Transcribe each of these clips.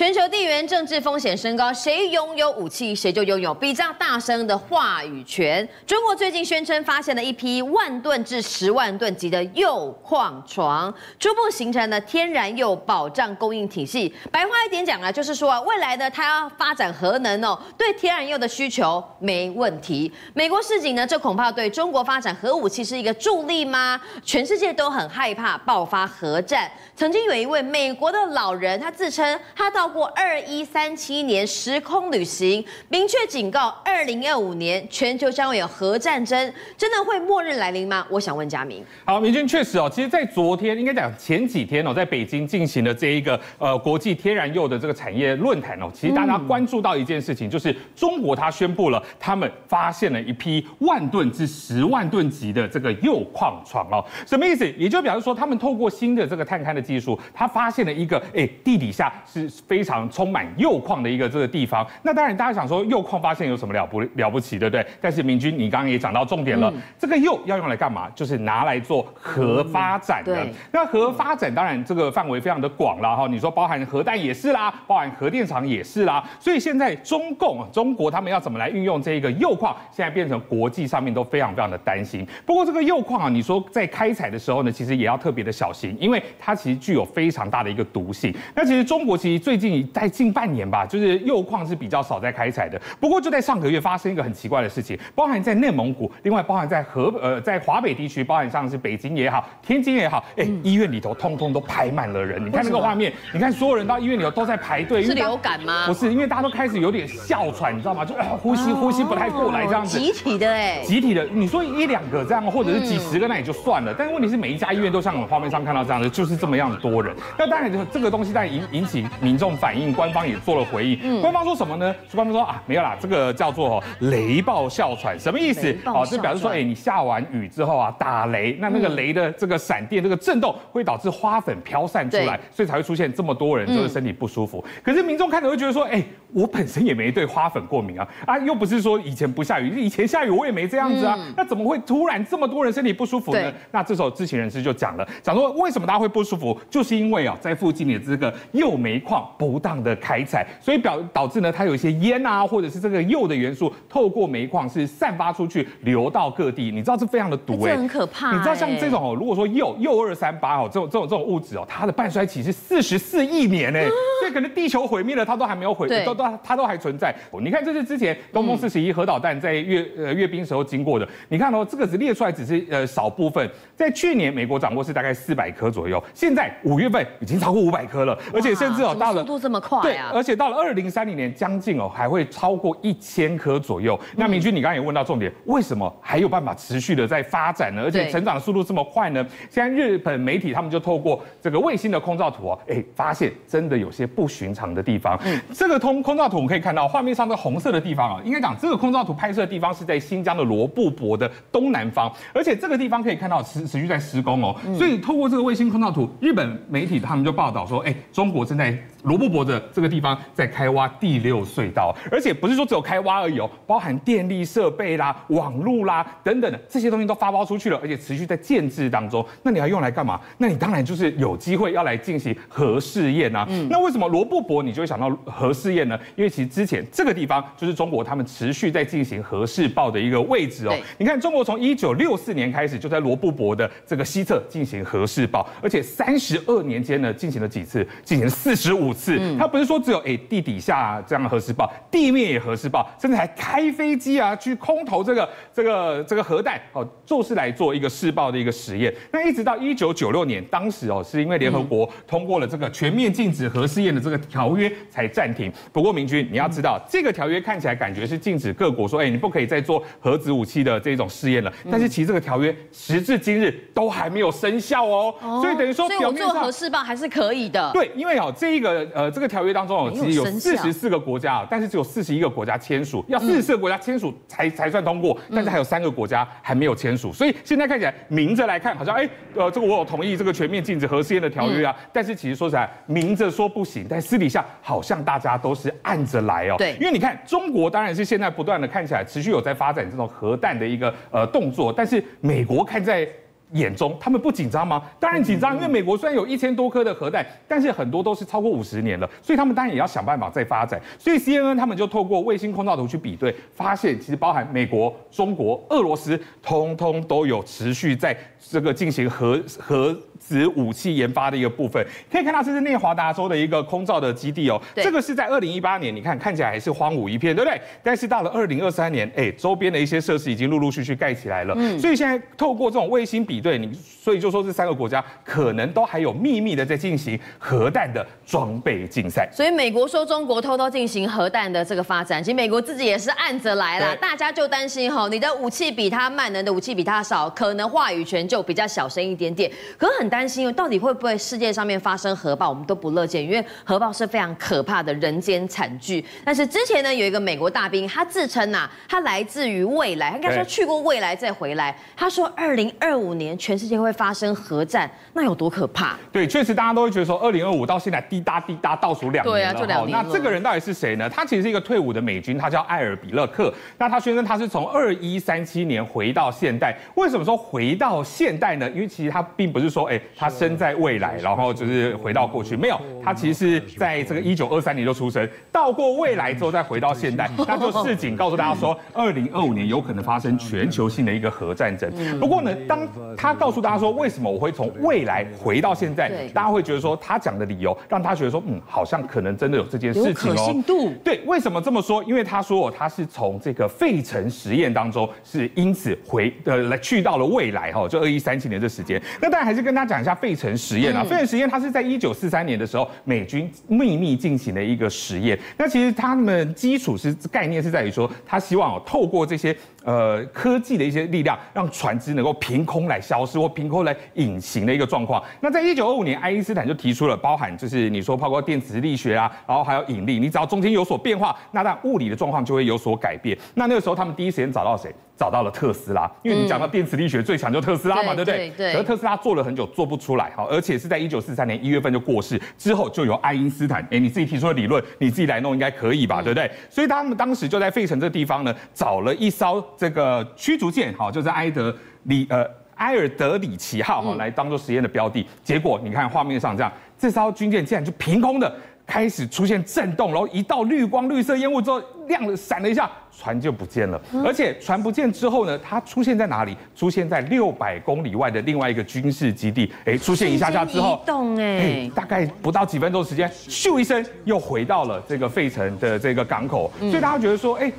全球地缘政治风险升高，谁拥有武器，谁就拥有比较大声的话语权。中国最近宣称发现了一批万吨至十万吨级的铀矿床，初步形成了天然铀保障供应体系。白话一点讲啊，就是说啊，未来呢，它要发展核能哦，对天然铀的需求没问题。美国示警呢，这恐怕对中国发展核武器是一个助力吗？全世界都很害怕爆发核战。曾经有一位美国的老人，他自称他到。过二一三七年时空旅行，明确警告，二零二五年全球将会有核战争，真的会末日来临吗？我想问嘉明。好，明君确实哦，其实，在昨天应该讲前几天哦，在北京进行的这一个呃国际天然铀的这个产业论坛哦，其实大家关注到一件事情，就是中国它宣布了，他们发现了一批万吨至十万吨级的这个铀矿床哦，什么意思？也就表示说，他们透过新的这个探勘的技术，他发现了一个哎地底下是非。非常充满铀矿的一个这个地方，那当然大家想说铀矿发现有什么了不了不起，对不对？但是明君，你刚刚也讲到重点了，嗯、这个铀要用来干嘛？就是拿来做核发展的。嗯、那核发展当然这个范围非常的广了哈，你说包含核弹也是啦，包含核电厂也是啦。所以现在中共中国他们要怎么来运用这个铀矿，现在变成国际上面都非常非常的担心。不过这个铀矿啊，你说在开采的时候呢，其实也要特别的小心，因为它其实具有非常大的一个毒性。那其实中国其实最近。在近半年吧，就是铀矿是比较少在开采的。不过就在上个月发生一个很奇怪的事情，包含在内蒙古，另外包含在河呃在华北地区，包含像是北京也好，天津也好，哎，医院里头通通都排满了人。你看那个画面，你看所有人到医院里头都在排队。是流感吗？不是，因为大家都开始有点哮喘，你知道吗？就呼吸呼吸不太过来这样子。集体的哎，集体的。你说一两个这样，或者是几十个那也就算了，但是问题是每一家医院都像我们画面上看到这样的，就是这么样的多人。那当然，就这个东西在引引起民众反应。官方也做了回应，嗯、官方说什么呢？官方说啊，没有啦，这个叫做雷暴哮喘，什么意思？哦，就表示说，哎，你下完雨之后啊，打雷，那那个雷的这个闪电，这个震动会导致花粉飘散出来，所以才会出现这么多人就是身体不舒服。嗯、可是民众看着会觉得说，哎，我本身也没对花粉过敏啊，啊，又不是说以前不下雨，以前下雨我也没这样子啊，嗯、那怎么会突然这么多人身体不舒服呢？那这时候知情人士就讲了，讲说为什么大家会不舒服，就是因为啊，在附近的这个铀煤矿不当。的开采，所以表导致呢，它有一些烟啊，或者是这个铀的元素透过煤矿是散发出去，流到各地。你知道这非常的毒哎、欸，这很可怕、欸。你知道像这种哦，如果说铀铀二三八哦，这种这种这种物质哦，它的半衰期是四十四亿年哎、欸，所以可能地球毁灭了，它都还没有毁，对都都它都还存在。你看这是之前东风四十一核导弹在阅呃阅兵时候经过的，你看哦，这个只列出来只是呃少部分。在去年美国掌握是大概四百颗左右，现在五月份已经超过五百颗了，而且甚至哦到了速度这么快。对，而且到了二零三零年，将近哦还会超过一千颗左右。那明君，你刚刚也问到重点，为什么还有办法持续的在发展呢？而且成长的速度这么快呢？现在日本媒体他们就透过这个卫星的空照图哦，哎，发现真的有些不寻常的地方。嗯，这个通空照图我们可以看到，画面上的红色的地方啊，应该讲这个空照图拍摄的地方是在新疆的罗布泊的东南方，而且这个地方可以看到持持续在施工哦。所以透过这个卫星空照图，日本媒体他们就报道说，哎，中国正在罗布泊的这个地方在开挖第六隧道，而且不是说只有开挖而已哦，包含电力设备啦、网路啦等等的这些东西都发包出去了，而且持续在建制当中。那你要用来干嘛？那你当然就是有机会要来进行核试验啊。嗯，那为什么罗布泊你就会想到核试验呢？因为其实之前这个地方就是中国他们持续在进行核试爆的一个位置哦。你看，中国从一九六四年开始就在罗布泊的这个西侧进行核试爆，而且三十二年间呢进行了几次？进行了四十五次。嗯，它不是说只有哎地底下这样核试爆，地面也核试爆，甚至还开飞机啊去空投这个这个这个核弹哦，就是来做一个试爆的一个实验。那一直到一九九六年，当时哦是因为联合国通过了这个全面禁止核试验的这个条约才暂停。不过明君你要知道，这个条约看起来感觉是禁止各国说哎你不可以再做核子武器的这种试验了，但是其实这个条约时至今日都还没有生效哦，所以等于说表面上做核试爆还是可以的。对，因为哦这一个呃这个条约当中哦其实有四十四个国家，但是只有四十一个国家签署，要四十四个国家签署才才算通过，但是还有三个国家还没有签署，所以现在看起来明着来看，好像哎，呃，这个我有同意这个全面禁止核试验的条约啊，但是其实说实在，明着说不行，但私底下好像大家都是按着来哦。对，因为你看中国当然是现在不断的看起来持续有在发展这种核弹的一个呃动作，但是美国看在。眼中，他们不紧张吗？当然紧张，因为美国虽然有一千多颗的核弹，但是很多都是超过五十年了，所以他们当然也要想办法再发展。所以 CNN 他们就透过卫星空照图去比对，发现其实包含美国、中国、俄罗斯，通通都有持续在这个进行核核子武器研发的一个部分。可以看到这是内华达州的一个空照的基地哦，这个是在二零一八年，你看看起来还是荒芜一片，对不对？但是到了二零二三年，哎，周边的一些设施已经陆陆续续盖起来了。嗯，所以现在透过这种卫星比。对你，所以就说这三个国家可能都还有秘密的在进行核弹的装备竞赛。所以美国说中国偷偷进行核弹的这个发展，其实美国自己也是按着来了。大家就担心哈，你的武器比他慢，能的武器比他少，可能话语权就比较小声一点点。可很担心，到底会不会世界上面发生核爆？我们都不乐见，因为核爆是非常可怕的人间惨剧。但是之前呢，有一个美国大兵，他自称呐、啊，他来自于未来，他应该说去过未来再回来。他说，二零二五年。全世界会发生核战，那有多可怕？对，确实大家都会觉得说，二零二五到现在滴答滴答倒数两年了。对啊，就两年。那这个人到底是谁呢？他其实是一个退伍的美军，他叫艾尔比勒克。那他宣称他是从二一三七年回到现代。为什么说回到现代呢？因为其实他并不是说，哎，他生在未来，然后就是回到过去。没有，他其实是在这个一九二三年就出生，到过未来之后再回到现代。那就市井告诉大家说，二零二五年有可能发生全球性的一个核战争。不过呢，当他告诉大家说，为什么我会从未来回到现在？大家会觉得说，他讲的理由让他觉得说，嗯，好像可能真的有这件事情哦。可信度。对，为什么这么说？因为他说他是从这个费城实验当中是因此回呃来去到了未来哈，就二一三七年这时间。那当然还是跟他讲一下费城实验啊。费城实验它是在一九四三年的时候，美军秘密进行的一个实验。那其实他们基础是概念是在于说，他希望透过这些。呃，科技的一些力量，让船只能够凭空来消失或凭空来隐形的一个状况。那在一九二五年，爱因斯坦就提出了，包含就是你说包括电磁力学啊，然后还有引力，你只要中间有所变化，那让物理的状况就会有所改变。那那个时候，他们第一时间找到谁？找到了特斯拉，因为你讲到电磁力学最强就特斯拉嘛，对不对？对。可是特斯拉做了很久做不出来，好，而且是在一九四三年一月份就过世之后，就由爱因斯坦，哎，你自己提出的理论，你自己来弄应该可以吧，对不对？所以他们当时就在费城这个地方呢，找了一艘这个驱逐舰，好，就是埃德里呃埃尔德里奇号哈，来当做实验的标的。结果你看画面上这样，这艘军舰竟然就凭空的。开始出现震动，然后一道绿光、绿色烟雾之后亮了，闪了一下，船就不见了。而且船不见之后呢，它出现在哪里？出现在六百公里外的另外一个军事基地。哎，出现一下下之后，移动哎，大概不到几分钟时间，咻一声又回到了这个费城的这个港口。所以大家觉得说，哎。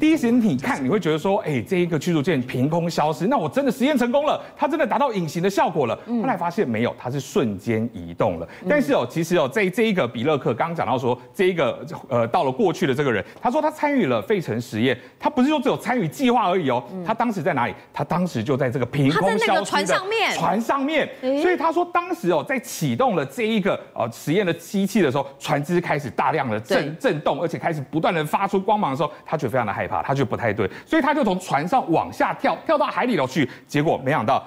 第一时间你看，你会觉得说，哎，这一个驱逐舰凭空消失，那我真的实验成功了，它真的达到隐形的效果了。后来发现没有，它是瞬间移动了。但是哦，其实哦，这这一个比勒克刚刚讲到说，这一个呃到了过去的这个人，他说他参与了费城实验，他不是说只有参与计划而已哦，他当时在哪里？他当时就在这个凭空消失的船上面，船上面。所以他说当时哦，在启动了这一个呃实验的机器的时候，船只开始大量的震震动，而且开始不断的发出光芒的时候，他觉得非常的害怕，他就不太对，所以他就从船上往下跳，跳到海里头去，结果没想到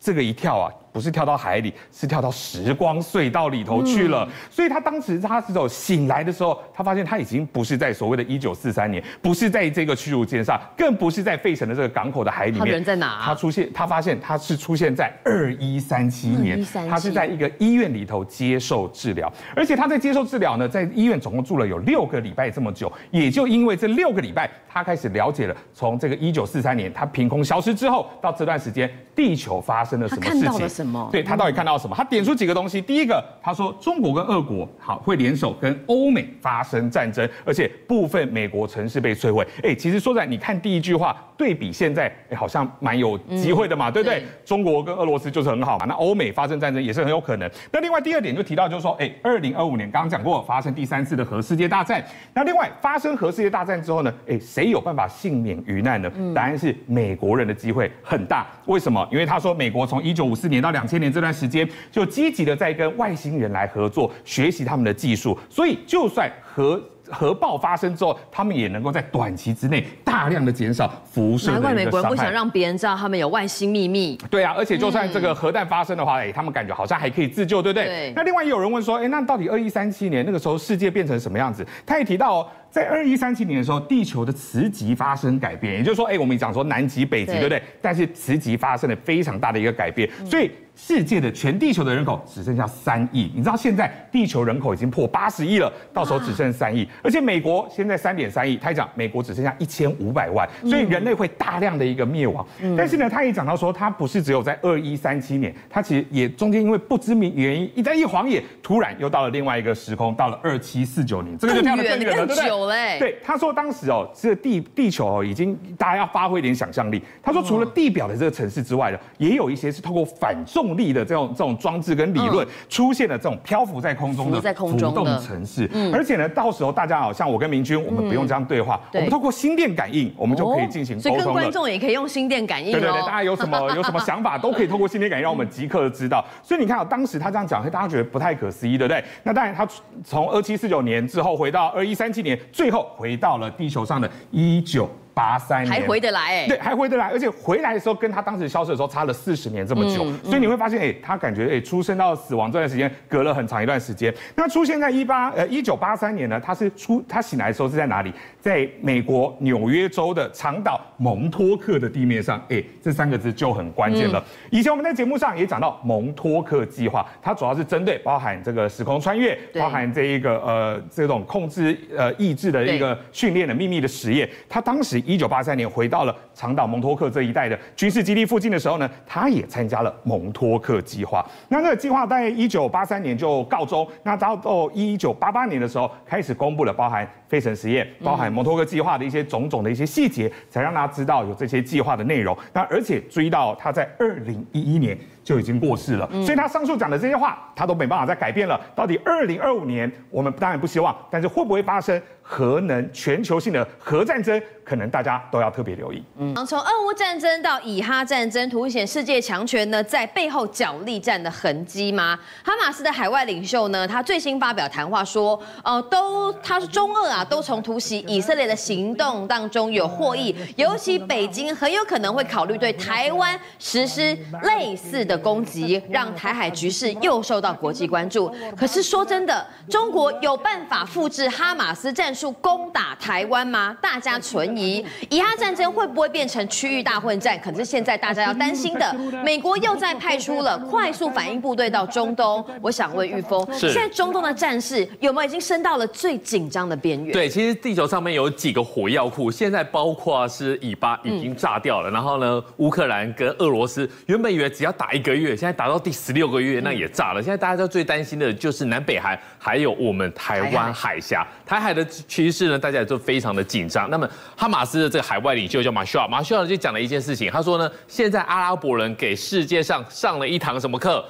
这个一跳啊。不是跳到海里，是跳到时光隧道里头去了。嗯、所以他当时他这种醒来的时候，他发现他已经不是在所谓的一九四三年，不是在这个驱逐舰上，更不是在费城的这个港口的海里面。他人在哪、啊？他出现，他发现他是出现在二一三七年，他是在一个医院里头接受治疗，而且他在接受治疗呢，在医院总共住了有六个礼拜这么久。也就因为这六个礼拜，他开始了解了从这个一九四三年他凭空消失之后到这段时间，地球发生了什么事情。对，他到底看到什么？他点出几个东西。第一个，他说中国跟俄国好会联手跟欧美发生战争，而且部分美国城市被摧毁。哎，其实说在，你看第一句话，对比现在，哎，好像蛮有机会的嘛，对不对？中国跟俄罗斯就是很好嘛，那欧美发生战争也是很有可能。那另外第二点就提到，就是说，哎，二零二五年刚刚讲过发生第三次的核世界大战。那另外发生核世界大战之后呢，哎，谁有办法幸免于难呢？答案是美国人的机会很大。为什么？因为他说美国从一九五四年到两千年这段时间就积极的在跟外星人来合作，学习他们的技术，所以就算和核爆发生之后，他们也能够在短期之内大量的减少辐射。难怪美国人不想让别人知道他们有外星秘密。对啊，而且就算这个核弹发生的话，哎、嗯，他们感觉好像还可以自救，对不对？对。那另外也有人问说，哎，那到底二一三七年那个时候世界变成什么样子？他也提到哦，在二一三七年的时候，地球的磁极发生改变，也就是说，哎，我们讲说南极、北极，对，对不对？但是磁极发生了非常大的一个改变，嗯、所以。世界的全地球的人口只剩下三亿，你知道现在地球人口已经破八十亿了，到时候只剩三亿，而且美国现在三点三亿，他讲美国只剩下一千五百万，所以人类会大量的一个灭亡。但是呢，他也讲到说，他不是只有在二一三七年，他其实也中间因为不知名原因一再一晃眼，突然又到了另外一个时空，到了二七四九年，这个就跳得更远了，对不对？对，他说当时哦，这个地地球哦已经大家要发挥一点想象力。他说除了地表的这个城市之外呢，也有一些是透过反重。力的这种这种装置跟理论出现了这种漂浮在空中的浮动城市，而且呢，到时候大家好像我跟明君，我们不用这样对话，我们透过心电感应，我们就可以进行沟通。所以跟观众也可以用心电感应。对对对，大家有什么有什么想法，都可以透过心电感应让我们即刻的知道。所以你看啊，当时他这样讲，大家觉得不太可思议，对不对？那当然，他从二七四九年之后回到二一三七年，最后回到了地球上的一九。八三年还回得来哎，对，还回得来，而且回来的时候跟他当时消失的时候差了四十年这么久，所以你会发现，哎，他感觉哎，出生到死亡这段时间隔了很长一段时间。那出现在一八呃一九八三年呢，他是出他醒来的时候是在哪里？在美国纽约州的长岛蒙托克的地面上，哎，这三个字就很关键了。以前我们在节目上也讲到蒙托克计划，它主要是针对包含这个时空穿越，包含这一个呃这种控制呃意志的一个训练的秘密的实验，他当时。一九八三年回到了长岛蒙托克这一带的军事基地附近的时候呢，他也参加了蒙托克计划。那这个计划在一九八三年就告终。那到到一九八八年的时候，开始公布了包含费城实验、包含蒙托克计划的一些种种的一些细节，才让大家知道有这些计划的内容。那而且追到他在二零一一年就已经过世了，所以他上述讲的这些话，他都没办法再改变了。到底二零二五年，我们当然不希望，但是会不会发生？核能全球性的核战争，可能大家都要特别留意。嗯，从俄乌战争到以哈战争，凸显世界强权呢在背后角力战的痕迹吗？哈马斯的海外领袖呢，他最新发表谈话说，呃，都他是中俄啊都从突袭以色列的行动当中有获益，尤其北京很有可能会考虑对台湾实施类似的攻击，让台海局势又受到国际关注。可是说真的，中国有办法复制哈马斯战术？攻打台湾吗？大家存疑。以哈战争会不会变成区域大混战？可是现在大家要担心的，美国又在派出了快速反应部队到中东。我想问玉峰，现在中东的战事有没有已经升到了最紧张的边缘？对，其实地球上面有几个火药库，现在包括是以巴已经炸掉了，然后呢，乌克兰跟俄罗斯原本以为只要打一个月，现在达到第十六个月，那也炸了。现在大家都最担心的就是南北韩，还有我们台湾海峡，台海的。趋势呢，大家也都非常的紧张。那么，哈马斯的这个海外领袖叫马修尔，马修尔就讲了一件事情，他说呢，现在阿拉伯人给世界上上了一堂什么课？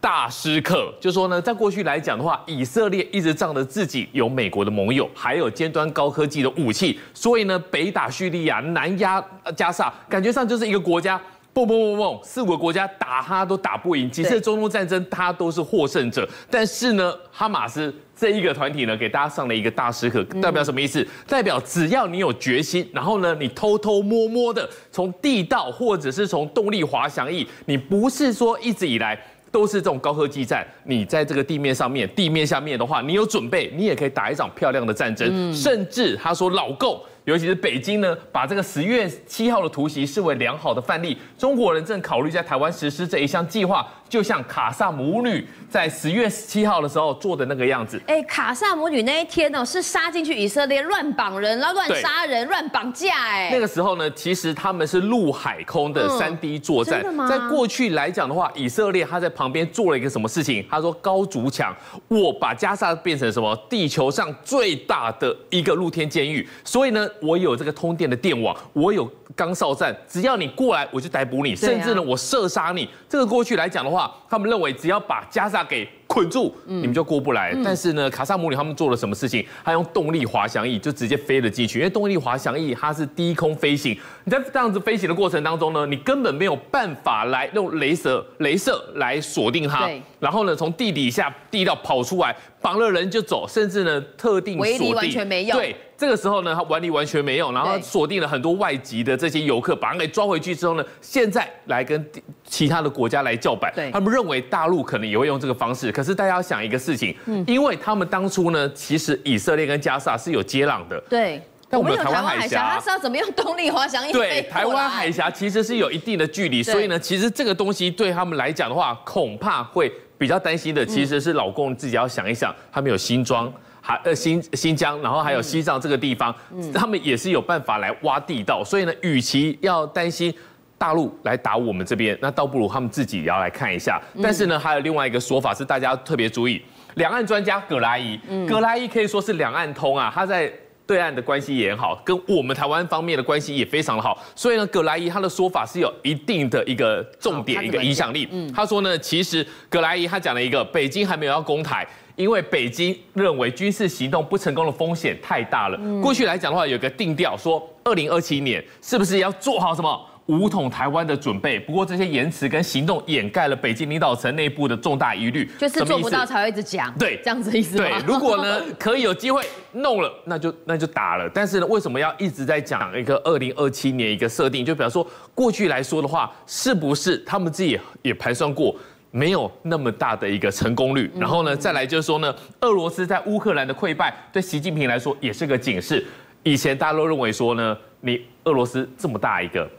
大师课，就说呢，在过去来讲的话，以色列一直仗着自己有美国的盟友，还有尖端高科技的武器，所以呢，北打叙利亚，南压加沙，感觉上就是一个国家，蹦蹦蹦蹦，四五个国家打他都打不赢，几次中东战争他都是获胜者。但是呢，哈马斯。这一个团体呢，给大家上了一个大师课，代表什么意思？代表只要你有决心，然后呢，你偷偷摸摸的从地道或者是从动力滑翔翼，你不是说一直以来都是这种高科技战，你在这个地面上面、地面下面的话，你有准备，你也可以打一场漂亮的战争。甚至他说老共，尤其是北京呢，把这个十月七号的突袭视为良好的范例，中国人正考虑在台湾实施这一项计划。就像卡萨母女在十月十七号的时候做的那个样子。哎，卡萨母女那一天呢，是杀进去以色列乱绑人，然后乱杀人、乱绑架。哎，那个时候呢，其实他们是陆海空的三 D 作战。在过去来讲的话，以色列他在旁边做了一个什么事情？他说高筑墙，我把加沙变成什么？地球上最大的一个露天监狱。所以呢，我有这个通电的电网，我有钢哨站，只要你过来，我就逮捕你，甚至呢，我射杀你。这个过去来讲的话。话，他们认为只要把加沙给捆住，你们就过不来。但是呢，卡萨姆里他们做了什么事情？他用动力滑翔翼就直接飞了进去。因为动力滑翔翼它是低空飞行，你在这样子飞行的过程当中呢，你根本没有办法来用雷射、镭射来锁定它。然后呢，从地底下地道跑出来。绑了人就走，甚至呢特定锁定完全没用。对，这个时候呢，他玩力完全没用，然后锁定了很多外籍的这些游客，把他给抓回去之后呢，现在来跟其他的国家来叫板。对，他们认为大陆可能也会用这个方式。可是大家要想一个事情，嗯，因为他们当初呢，其实以色列跟加萨是有接壤的。对。但我们有台湾海峡，它是要怎么用动力滑翔翼？对，台湾海峡其实是有一定的距离，所以呢，其实这个东西对他们来讲的话，恐怕会比较担心的，其实是老公自己要想一想，他们有新庄，还呃新新疆，然后还有西藏这个地方，他们也是有办法来挖地道，所以呢，与其要担心大陆来打我们这边，那倒不如他们自己也要来看一下。但是呢，还有另外一个说法是大家要特别注意，两岸专家葛莱仪，葛莱仪可以说是两岸通啊，他在。对岸的关系也很好，跟我们台湾方面的关系也非常的好，所以呢，葛莱仪他的说法是有一定的一个重点，一个影响力。嗯，他说呢，其实葛莱仪他讲了一个，北京还没有要攻台，因为北京认为军事行动不成功的风险太大了。过去来讲的话，有个定调说，二零二七年是不是要做好什么？武统台湾的准备，不过这些言辞跟行动掩盖了北京领导层内部的重大疑虑，就是做不到才会一直讲，对，这样子意思。对，如果呢 可以有机会弄了，那就那就打了。但是呢，为什么要一直在讲一个二零二七年一个设定？就比方说过去来说的话，是不是他们自己也也盘算过没有那么大的一个成功率？然后呢，再来就是说呢，俄罗斯在乌克兰的溃败对习近平来说也是个警示。以前大家都认为说呢，你俄罗斯这么大一个。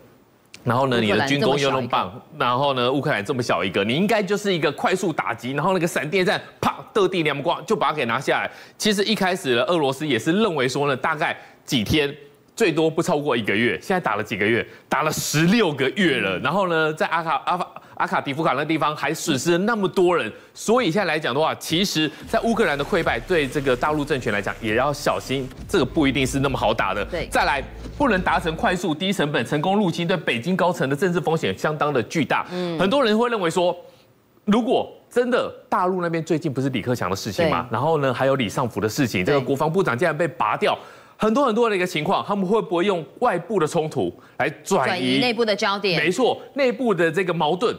然后呢，你的军工又那么棒，然后呢，乌克兰这么小一个，你应该就是一个快速打击，然后那个闪电战，啪，得地两光就把它给拿下来。其实一开始呢，俄罗斯也是认为说呢，大概几天。最多不超过一个月，现在打了几个月，打了十六个月了。然后呢，在阿卡阿法阿卡迪夫卡那地方还损失了那么多人，所以现在来讲的话，其实，在乌克兰的溃败对这个大陆政权来讲也要小心，这个不一定是那么好打的。对，再来不能达成快速、低成本、成功入侵，对北京高层的政治风险相当的巨大。嗯，很多人会认为说，如果真的大陆那边最近不是李克强的事情嘛？然后呢，还有李尚福的事情，这个国防部长竟然被拔掉。很多很多的一个情况，他们会不会用外部的冲突来转移内部的焦点？没错，内部的这个矛盾。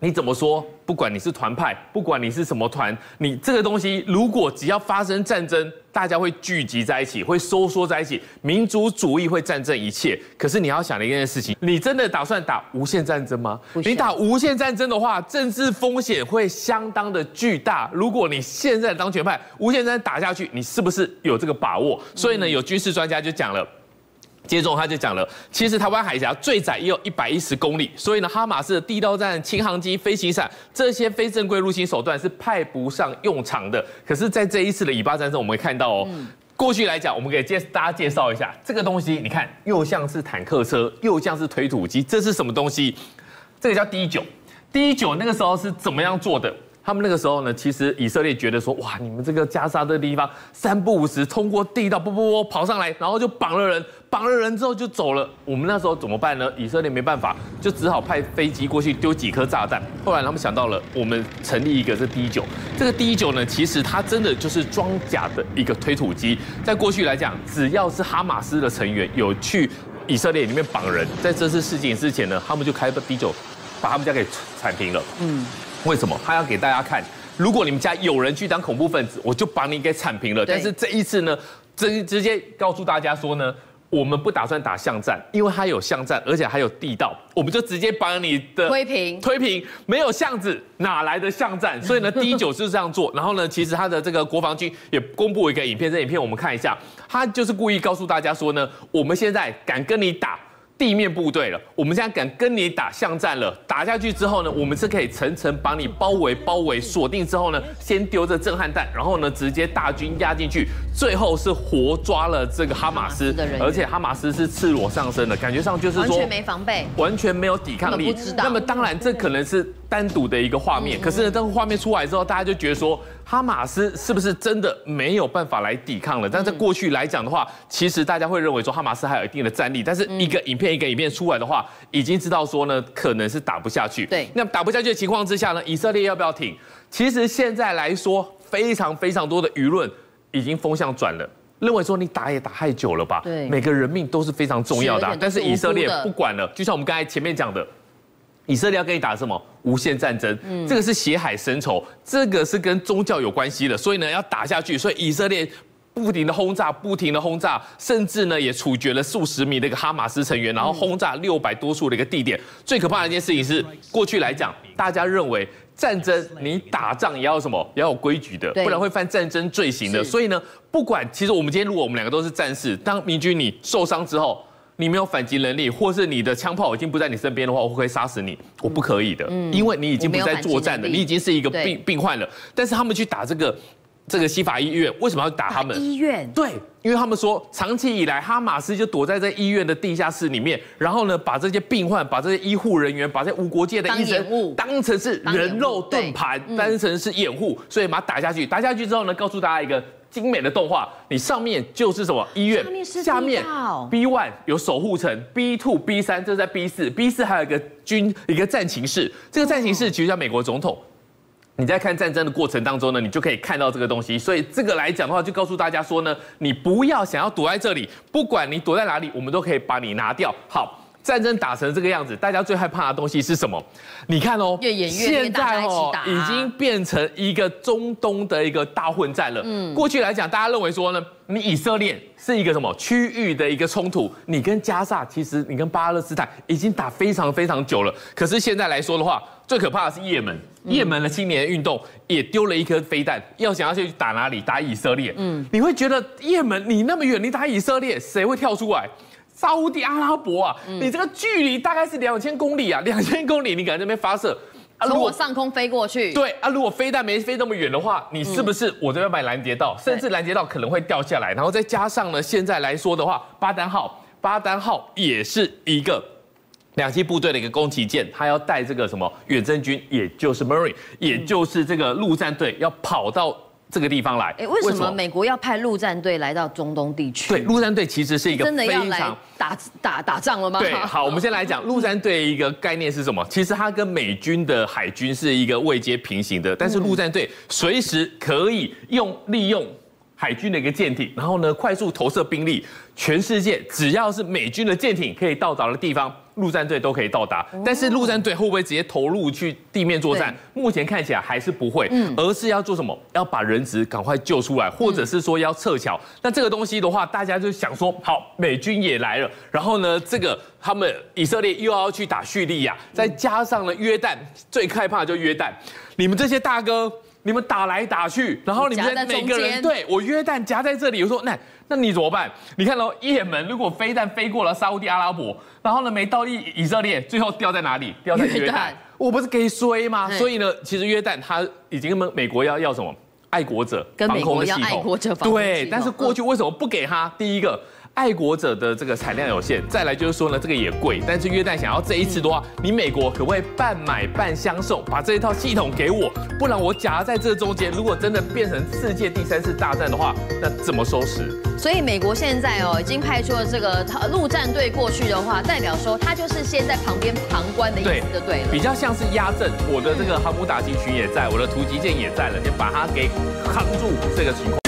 你怎么说？不管你是团派，不管你是什么团，你这个东西如果只要发生战争，大家会聚集在一起，会收缩在一起，民族主义会战胜一切。可是你要想的一件事情，你真的打算打无限战争吗？你打无限战争的话，政治风险会相当的巨大。如果你现在当权派，无限战争打下去，你是不是有这个把握？所以呢，有军事专家就讲了。接着他就讲了，其实台湾海峡最窄也有一百一十公里，所以呢，哈马斯的地道战、轻航机、飞行伞这些非正规入侵手段是派不上用场的。可是，在这一次的以巴战争，我们会看到哦，过去来讲，我们给介大家介绍一下这个东西，你看，又像是坦克车，又像是推土机，这是什么东西？这个叫 D 九，D 九那个时候是怎么样做的？他们那个时候呢，其实以色列觉得说，哇，你们这个加沙这个地方三不五时通过地道，啵啵啵跑上来，然后就绑了人，绑了人之后就走了。我们那时候怎么办呢？以色列没办法，就只好派飞机过去丢几颗炸弹。后来他们想到了，我们成立一个是 D 九，这个 D 九呢，其实它真的就是装甲的一个推土机。在过去来讲，只要是哈马斯的成员有去以色列里面绑人，在这次事情之前呢，他们就开个 D 九把他们家给铲平了。嗯。为什么他要给大家看？如果你们家有人去当恐怖分子，我就把你给铲平了。但是这一次呢，直直接告诉大家说呢，我们不打算打巷战，因为它有巷战，而且还有地道，我们就直接把你的推平。推平，没有巷子哪来的巷战？所以呢 第九就是这样做。然后呢，其实他的这个国防军也公布一个影片，这影片我们看一下，他就是故意告诉大家说呢，我们现在敢跟你打。地面部队了，我们现在敢跟你打巷战了。打下去之后呢，我们是可以层层把你包围、包围、锁定之后呢，先丢这震撼弹，然后呢，直接大军压进去，最后是活抓了这个哈马斯，而且哈马斯是赤裸上身的，感觉上就是说完全没防备，完全没有抵抗力。那么当然，这可能是单独的一个画面，可是呢，这个画面出来之后，大家就觉得说。哈马斯是不是真的没有办法来抵抗了？但在过去来讲的话，其实大家会认为说哈马斯还有一定的战力，但是一个影片一个影片出来的话，已经知道说呢，可能是打不下去。对，那打不下去的情况之下呢，以色列要不要挺？其实现在来说，非常非常多的舆论已经风向转了，认为说你打也打太久了吧？对，每个人命都是非常重要的，但是以色列不管了，就像我们刚才前面讲的。以色列要跟你打什么无限战争，这个是血海深仇，这个是跟宗教有关系的，所以呢要打下去，所以以色列。不停的轰炸，不停的轰炸，甚至呢也处决了数十名的一个哈马斯成员，然后轰炸六百多处的一个地点。最可怕的一件事情是，过去来讲，大家认为战争你打仗也要什么，也要有规矩的，不然会犯战争罪行的。所以呢，不管其实我们今天如果我们两个都是战士，当明君你受伤之后，你没有反击能力，或是你的枪炮已经不在你身边的话，我会杀死你，我不可以的，因为你已经不在作战了，你已经是一个病病患了。但是他们去打这个。这个西法医院为什么要打他们？医院对，因为他们说长期以来哈马斯就躲在这医院的地下室里面，然后呢，把这些病患、把这些医护人员、把这些无国界的医生当成是人肉盾牌，当成是掩护，所以把它打下去。打下去之后呢，告诉大家一个精美的动画，你上面就是什么医院，下面 B one 有守护城，B two、B 三这是在 B 四，B 四还有一个军一个战情室，这个战情室其实叫美国总统。你在看战争的过程当中呢，你就可以看到这个东西。所以这个来讲的话，就告诉大家说呢，你不要想要躲在这里，不管你躲在哪里，我们都可以把你拿掉。好，战争打成这个样子，大家最害怕的东西是什么？你看哦，越演越烈，大家一起打，已经变成一个中东的一个大混战了。嗯，过去来讲，大家认为说呢，你以色列是一个什么区域的一个冲突？你跟加萨，其实你跟巴勒斯坦已经打非常非常久了。可是现在来说的话，最可怕的是也门。也门的青年运动也丢了一颗飞弹，要想要去打哪里？打以色列。嗯，你会觉得也门你那么远，你打以色列，谁会跳出来？沙乌地阿拉伯啊，你这个距离大概是两千公里啊，两千公里，你敢在那边发射？从我上空飞过去？对啊，如果飞弹没飞那么远的话，你是不是我这边买拦截到？甚至拦截到可能会掉下来，然后再加上呢，现在来说的话，巴丹号，巴丹号也是一个。两栖部队的一个攻击舰，他要带这个什么远征军，也就是 Marine，也就是这个陆战队，要跑到这个地方来。哎，为什么美国要派陆战队来到中东地区？对，陆战队其实是一个真的要来打打打仗了吗？对，好，我们先来讲 陆战队一个概念是什么？其实它跟美军的海军是一个位阶平行的，但是陆战队随时可以用利用。海军的一个舰艇，然后呢，快速投射兵力，全世界只要是美军的舰艇可以到达的地方，陆战队都可以到达。但是陆战队会不会直接投入去地面作战？目前看起来还是不会，而是要做什么？要把人质赶快救出来，或者是说要撤侨。那这个东西的话，大家就想说，好，美军也来了，然后呢，这个他们以色列又要去打叙利亚，再加上了约旦，最害怕的就约旦，你们这些大哥。你们打来打去，然后你们每个人对我约旦夹在这里，我说那那你怎么办？你看到也门如果飞弹飞过了沙乌地阿拉伯，然后呢没到以以色列，最后掉在哪里？掉在约旦，我不是可以衰吗？所以呢，其实约旦他已经跟美国要要什么爱国者防空的系统，对，但是过去为什么不给他？第一个。爱国者的这个产量有限，再来就是说呢，这个也贵。但是约旦想要这一次的话，你美国可不可以半买半相送，把这一套系统给我？不然我夹在这中间，如果真的变成世界第三次大战的话，那怎么收拾？所以美国现在哦，已经派出了这个陆战队过去的话，代表说他就是先在旁边旁观的意思，就对了。比较像是压阵，我的这个航母打击群也在，我的突击舰也在了，就把它给扛住这个情况。